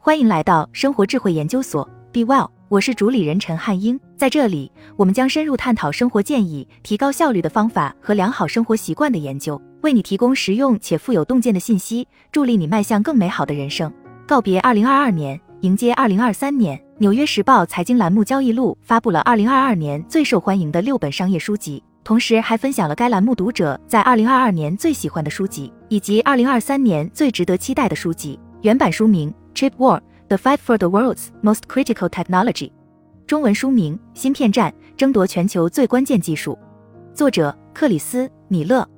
欢迎来到生活智慧研究所，Be Well，我是主理人陈汉英。在这里，我们将深入探讨生活建议、提高效率的方法和良好生活习惯的研究，为你提供实用且富有洞见的信息，助力你迈向更美好的人生。告别2022年，迎接2023年，《纽约时报》财经栏目交易录发布了2022年最受欢迎的六本商业书籍，同时还分享了该栏目读者在2022年最喜欢的书籍，以及2023年最值得期待的书籍。原版书名。Chip War: The Fight for the World's Most Critical Technology，中文书名《芯片战：争夺全球最关键技术》，作者克里斯·米勒，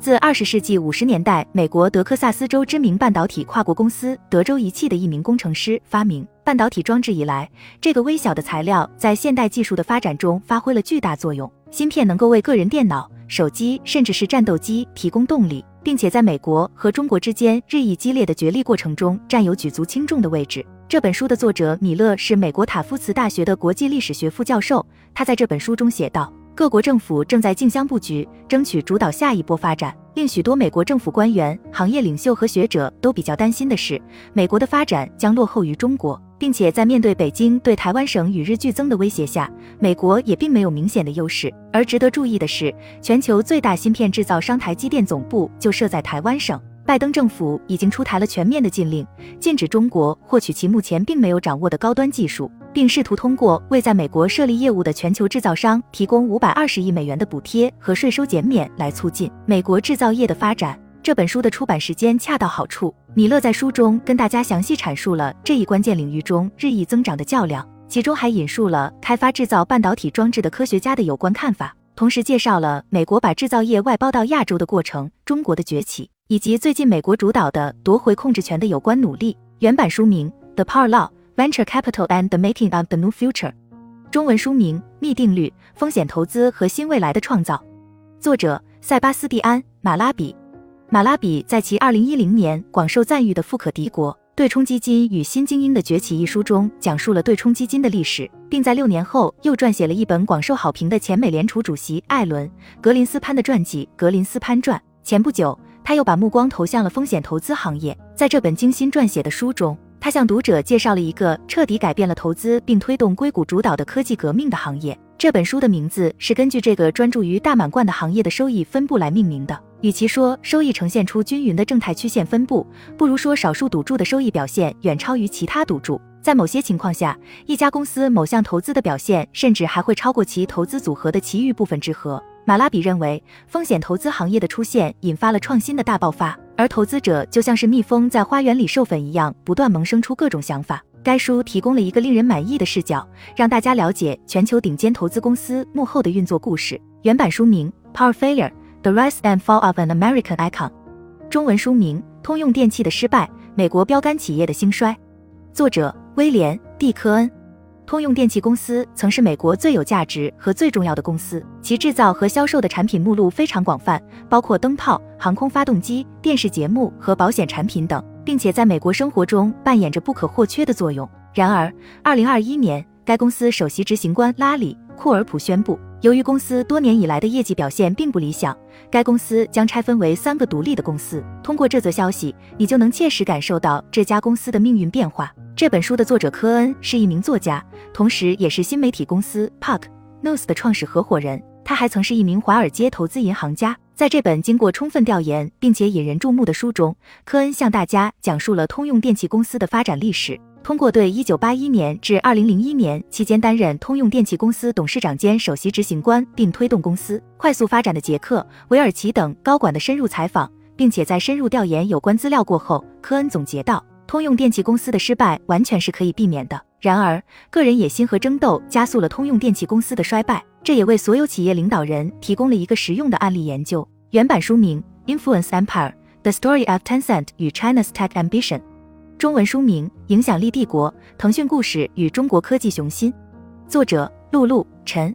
自二十世纪五十年代美国德克萨斯州知名半导体跨国公司德州仪器的一名工程师发明半导体装置以来，这个微小的材料在现代技术的发展中发挥了巨大作用。芯片能够为个人电脑、手机，甚至是战斗机提供动力。并且在美国和中国之间日益激烈的角力过程中占有举足轻重的位置。这本书的作者米勒是美国塔夫茨大学的国际历史学副教授。他在这本书中写道：“各国政府正在竞相布局，争取主导下一波发展。令许多美国政府官员、行业领袖和学者都比较担心的是，美国的发展将落后于中国。”并且在面对北京对台湾省与日俱增的威胁下，美国也并没有明显的优势。而值得注意的是，全球最大芯片制造商台积电总部就设在台湾省。拜登政府已经出台了全面的禁令，禁止中国获取其目前并没有掌握的高端技术，并试图通过为在美国设立业务的全球制造商提供五百二十亿美元的补贴和税收减免来促进美国制造业的发展。这本书的出版时间恰到好处。米勒在书中跟大家详细阐述了这一关键领域中日益增长的较量，其中还引述了开发制造半导体装置的科学家的有关看法，同时介绍了美国把制造业外包到亚洲的过程、中国的崛起，以及最近美国主导的夺回控制权的有关努力。原版书名《The Power Law: Venture Capital and the Making of the New Future》，中文书名《幂定律：风险投资和新未来的创造》，作者塞巴斯蒂安·马拉比。马拉比在其2010年广受赞誉的《富可敌国：对冲基金与新精英的崛起》一书中，讲述了对冲基金的历史，并在六年后又撰写了一本广受好评的前美联储主席艾伦·格林斯潘的传记《格林斯潘传》。前不久，他又把目光投向了风险投资行业。在这本精心撰写的书中，他向读者介绍了一个彻底改变了投资并推动硅谷主导的科技革命的行业。这本书的名字是根据这个专注于大满贯的行业的收益分布来命名的。与其说收益呈现出均匀的正态曲线分布，不如说少数赌注的收益表现远超于其他赌注。在某些情况下，一家公司某项投资的表现甚至还会超过其投资组合的其余部分之和。马拉比认为，风险投资行业的出现引发了创新的大爆发，而投资者就像是蜜蜂在花园里授粉一样，不断萌生出各种想法。该书提供了一个令人满意的视角，让大家了解全球顶尖投资公司幕后的运作故事。原版书名《Power Failure》。The Rise and Fall of an American Icon，中文书名《通用电气的失败：美国标杆企业的兴衰》，作者威廉·蒂科恩。通用电气公司曾是美国最有价值和最重要的公司，其制造和销售的产品目录非常广泛，包括灯泡、航空发动机、电视节目和保险产品等，并且在美国生活中扮演着不可或缺的作用。然而，二零二一年，该公司首席执行官拉里·库尔普宣布。由于公司多年以来的业绩表现并不理想，该公司将拆分为三个独立的公司。通过这则消息，你就能切实感受到这家公司的命运变化。这本书的作者科恩是一名作家，同时也是新媒体公司 Park News 的创始合伙人。他还曾是一名华尔街投资银行家。在这本经过充分调研并且引人注目的书中，科恩向大家讲述了通用电气公司的发展历史。通过对1981年至2001年期间担任通用电气公司董事长兼首席执行官，并推动公司快速发展的杰克·韦尔奇等高管的深入采访，并且在深入调研有关资料过后，科恩总结道：通用电气公司的失败完全是可以避免的。然而，个人野心和争斗加速了通用电气公司的衰败，这也为所有企业领导人提供了一个实用的案例研究。原版书名《Influence Empire: The Story of Tencent 与 China's Tech Ambition》。中文书名《影响力帝国：腾讯故事与中国科技雄心》，作者露露陈。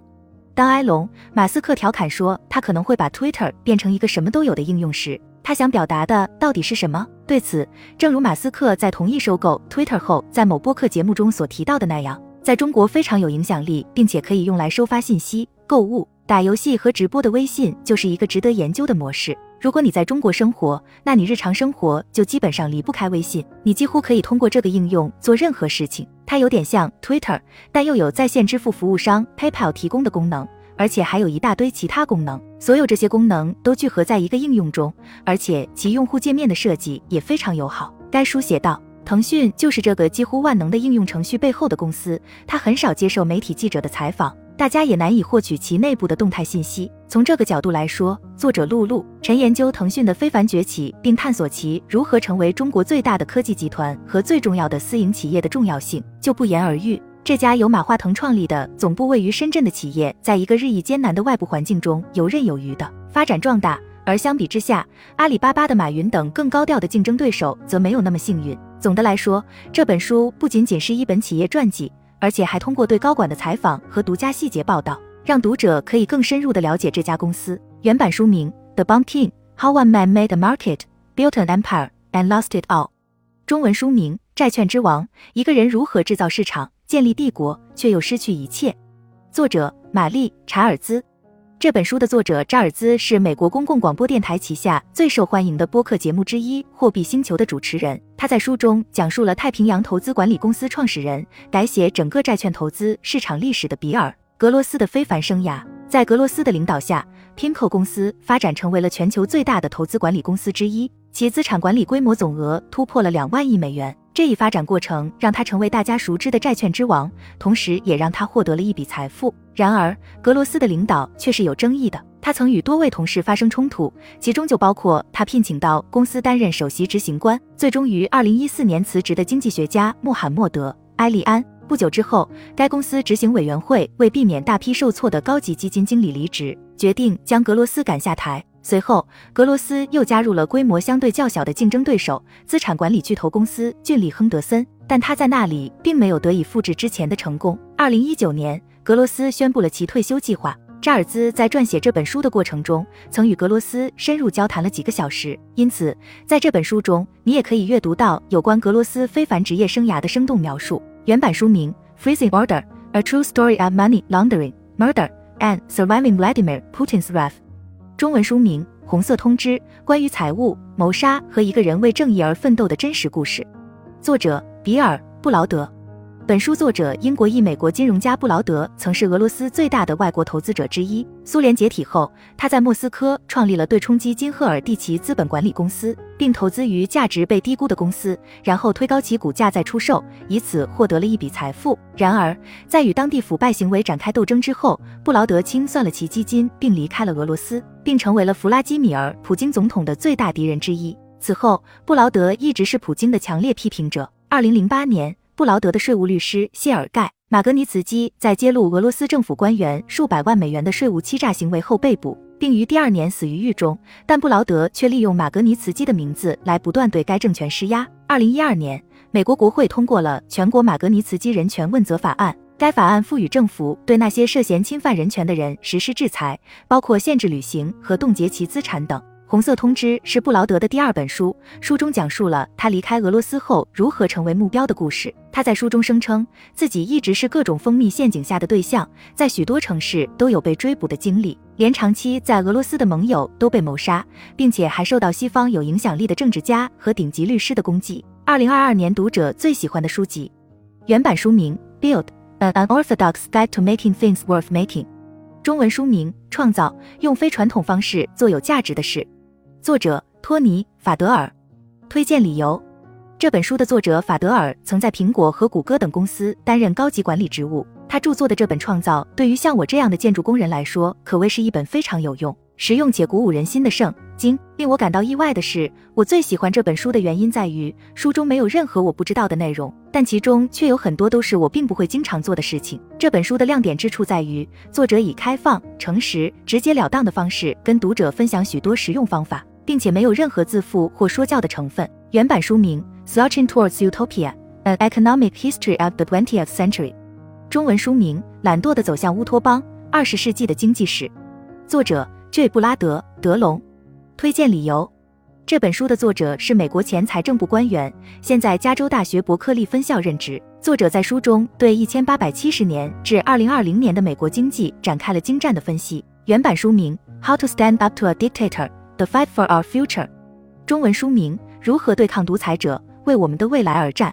当埃隆·马斯克调侃说他可能会把 Twitter 变成一个什么都有的应用时，他想表达的到底是什么？对此，正如马斯克在同意收购 Twitter 后在某播客节目中所提到的那样，在中国非常有影响力，并且可以用来收发信息、购物、打游戏和直播的微信就是一个值得研究的模式。如果你在中国生活，那你日常生活就基本上离不开微信，你几乎可以通过这个应用做任何事情。它有点像 Twitter，但又有在线支付服务商 PayPal 提供的功能，而且还有一大堆其他功能。所有这些功能都聚合在一个应用中，而且其用户界面的设计也非常友好。该书写道。腾讯就是这个几乎万能的应用程序背后的公司，它很少接受媒体记者的采访，大家也难以获取其内部的动态信息。从这个角度来说，作者露露陈研究腾讯的非凡崛起，并探索其如何成为中国最大的科技集团和最重要的私营企业的重要性，就不言而喻。这家由马化腾创立的、总部位于深圳的企业，在一个日益艰难的外部环境中游刃有余地发展壮大。而相比之下，阿里巴巴的马云等更高调的竞争对手则没有那么幸运。总的来说，这本书不仅仅是一本企业传记，而且还通过对高管的采访和独家细节报道，让读者可以更深入的了解这家公司。原版书名《The Bumpkin: How One Man Made a Market, Built an Empire, and Lost It All》，中文书名《债券之王：一个人如何制造市场、建立帝国，却又失去一切》，作者玛丽·查尔兹。这本书的作者扎尔兹是美国公共广播电台旗下最受欢迎的播客节目之一《货币星球》的主持人。他在书中讲述了太平洋投资管理公司创始人、改写整个债券投资市场历史的比尔·格罗斯的非凡生涯。在格罗斯的领导下，Pinco 公司发展成为了全球最大的投资管理公司之一，其资产管理规模总额突破了两万亿美元。这一发展过程让他成为大家熟知的债券之王，同时也让他获得了一笔财富。然而，格罗斯的领导却是有争议的。他曾与多位同事发生冲突，其中就包括他聘请到公司担任首席执行官，最终于二零一四年辞职的经济学家穆罕默德·埃利安。不久之后，该公司执行委员会为避免大批受挫的高级基金经理离职，决定将格罗斯赶下台。随后，格罗斯又加入了规模相对较小的竞争对手——资产管理巨头公司俊利亨德森，但他在那里并没有得以复制之前的成功。二零一九年，格罗斯宣布了其退休计划。扎尔兹在撰写这本书的过程中，曾与格罗斯深入交谈了几个小时，因此在这本书中，你也可以阅读到有关格罗斯非凡职业生涯的生动描述。原版书名《Freezing Order: A True Story of Money Laundering, Murder, and Surviving Vladimir Putin's Wrath》。中文书名《红色通知：关于财务谋杀和一个人为正义而奋斗的真实故事》，作者比尔·布劳德。本书作者英国裔美国金融家布劳德曾是俄罗斯最大的外国投资者之一。苏联解体后，他在莫斯科创立了对冲基金赫尔蒂奇资本管理公司，并投资于价值被低估的公司，然后推高其股价再出售，以此获得了一笔财富。然而，在与当地腐败行为展开斗争之后，布劳德清算了其基金，并离开了俄罗斯，并成为了弗拉基米尔·普京总统的最大敌人之一。此后，布劳德一直是普京的强烈批评者。二零零八年。布劳德的税务律师谢尔盖·马格尼茨基在揭露俄罗斯政府官员数百万美元的税务欺诈行为后被捕，并于第二年死于狱中。但布劳德却利用马格尼茨基的名字来不断对该政权施压。二零一二年，美国国会通过了全国马格尼茨基人权问责法案，该法案赋予政府对那些涉嫌侵犯人权的人实施制裁，包括限制旅行和冻结其资产等。《红色通知》是布劳德的第二本书，书中讲述了他离开俄罗斯后如何成为目标的故事。他在书中声称自己一直是各种蜂蜜陷阱下的对象，在许多城市都有被追捕的经历，连长期在俄罗斯的盟友都被谋杀，并且还受到西方有影响力的政治家和顶级律师的攻击。二零二二年读者最喜欢的书籍，原版书名《Build: An Unorthodox Guide to Making Things Worth Making》，中文书名《创造：用非传统方式做有价值的事》。作者托尼·法德尔，推荐理由：这本书的作者法德尔曾在苹果和谷歌等公司担任高级管理职务。他著作的这本《创造》对于像我这样的建筑工人来说，可谓是一本非常有用、实用且鼓舞人心的圣经。令我感到意外的是，我最喜欢这本书的原因在于，书中没有任何我不知道的内容，但其中却有很多都是我并不会经常做的事情。这本书的亮点之处在于，作者以开放、诚实、直截了当的方式跟读者分享许多实用方法。并且没有任何自负或说教的成分。原版书名《Slouching Towards Utopia: An Economic History of the Twentieth Century》，中文书名《懒惰的走向乌托邦：二十世纪的经济史》，作者 J. 布拉德·德隆。推荐理由：这本书的作者是美国前财政部官员，现在加州大学伯克利分校任职。作者在书中对一千八百七十年至二零二零年的美国经济展开了精湛的分析。原版书名《How to Stand Up to a Dictator: The Fight for Our Future》，中文书名《如何对抗独裁者，为我们的未来而战》，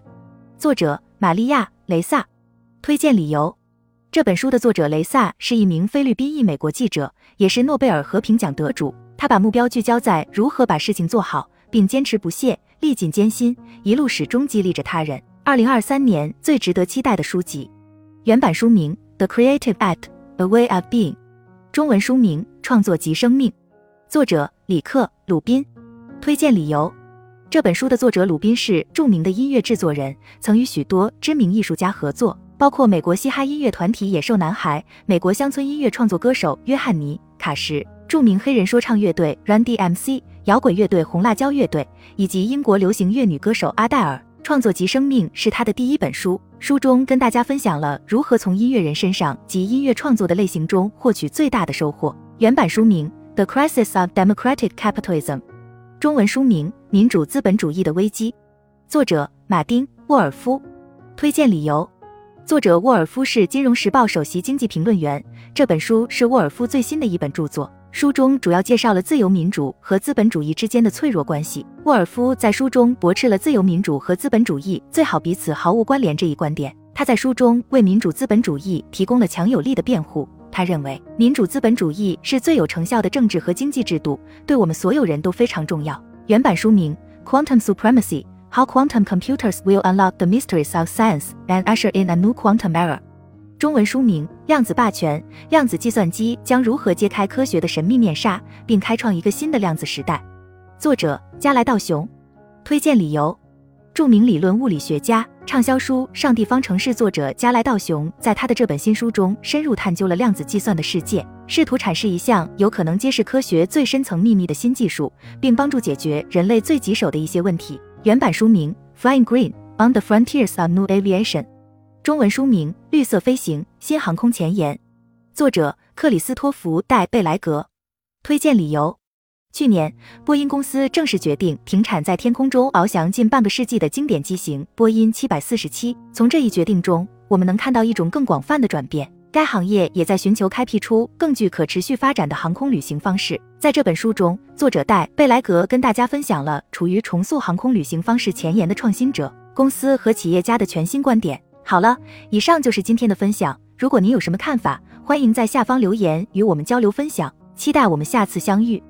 作者玛利亚·雷萨。推荐理由：这本书的作者雷萨是一名菲律宾裔美国记者，也是诺贝尔和平奖得主。他把目标聚焦在如何把事情做好，并坚持不懈，历尽艰辛，一路始终激励着他人。二零二三年最值得期待的书籍。原版书名《The Creative Act: A Way of Being》，中文书名《创作即生命》，作者里克·鲁宾。推荐理由：这本书的作者鲁宾是著名的音乐制作人，曾与许多知名艺术家合作，包括美国嘻哈音乐团体野兽男孩、美国乡村音乐创作歌手约翰尼·卡什、著名黑人说唱乐队 Run DMC、摇滚乐队红辣椒乐队，以及英国流行乐女歌手阿黛尔。创作即生命是他的第一本书，书中跟大家分享了如何从音乐人身上及音乐创作的类型中获取最大的收获。原版书名《The Crisis of Democratic Capitalism》，中文书名《民主资本主义的危机》，作者马丁·沃尔夫。推荐理由：作者沃尔夫是《金融时报》首席经济评论员，这本书是沃尔夫最新的一本著作。书中主要介绍了自由民主和资本主义之间的脆弱关系。沃尔夫在书中驳斥了自由民主和资本主义最好彼此毫无关联这一观点。他在书中为民主资本主义提供了强有力的辩护。他认为，民主资本主义是最有成效的政治和经济制度，对我们所有人都非常重要。原版书名《Quantum Supremacy: How Quantum Computers Will Unlock the Mysteries of Science and Usher in a New Quantum Era》。中文书名《量子霸权：量子计算机将如何揭开科学的神秘面纱，并开创一个新的量子时代》，作者加莱道雄。推荐理由：著名理论物理学家、畅销书《上帝方程式》作者加莱道雄在他的这本新书中深入探究了量子计算的世界，试图阐释一项有可能揭示科学最深层秘密的新技术，并帮助解决人类最棘手的一些问题。原版书名《Flying Green: On the Frontiers of New Aviation》。中文书名《绿色飞行：新航空前沿》，作者克里斯托弗·戴贝莱格。推荐理由：去年，波音公司正式决定停产在天空中翱翔近半个世纪的经典机型波音七百四十七。从这一决定中，我们能看到一种更广泛的转变。该行业也在寻求开辟出更具可持续发展的航空旅行方式。在这本书中，作者戴贝莱格跟大家分享了处于重塑航空旅行方式前沿的创新者、公司和企业家的全新观点。好了，以上就是今天的分享。如果您有什么看法，欢迎在下方留言与我们交流分享。期待我们下次相遇。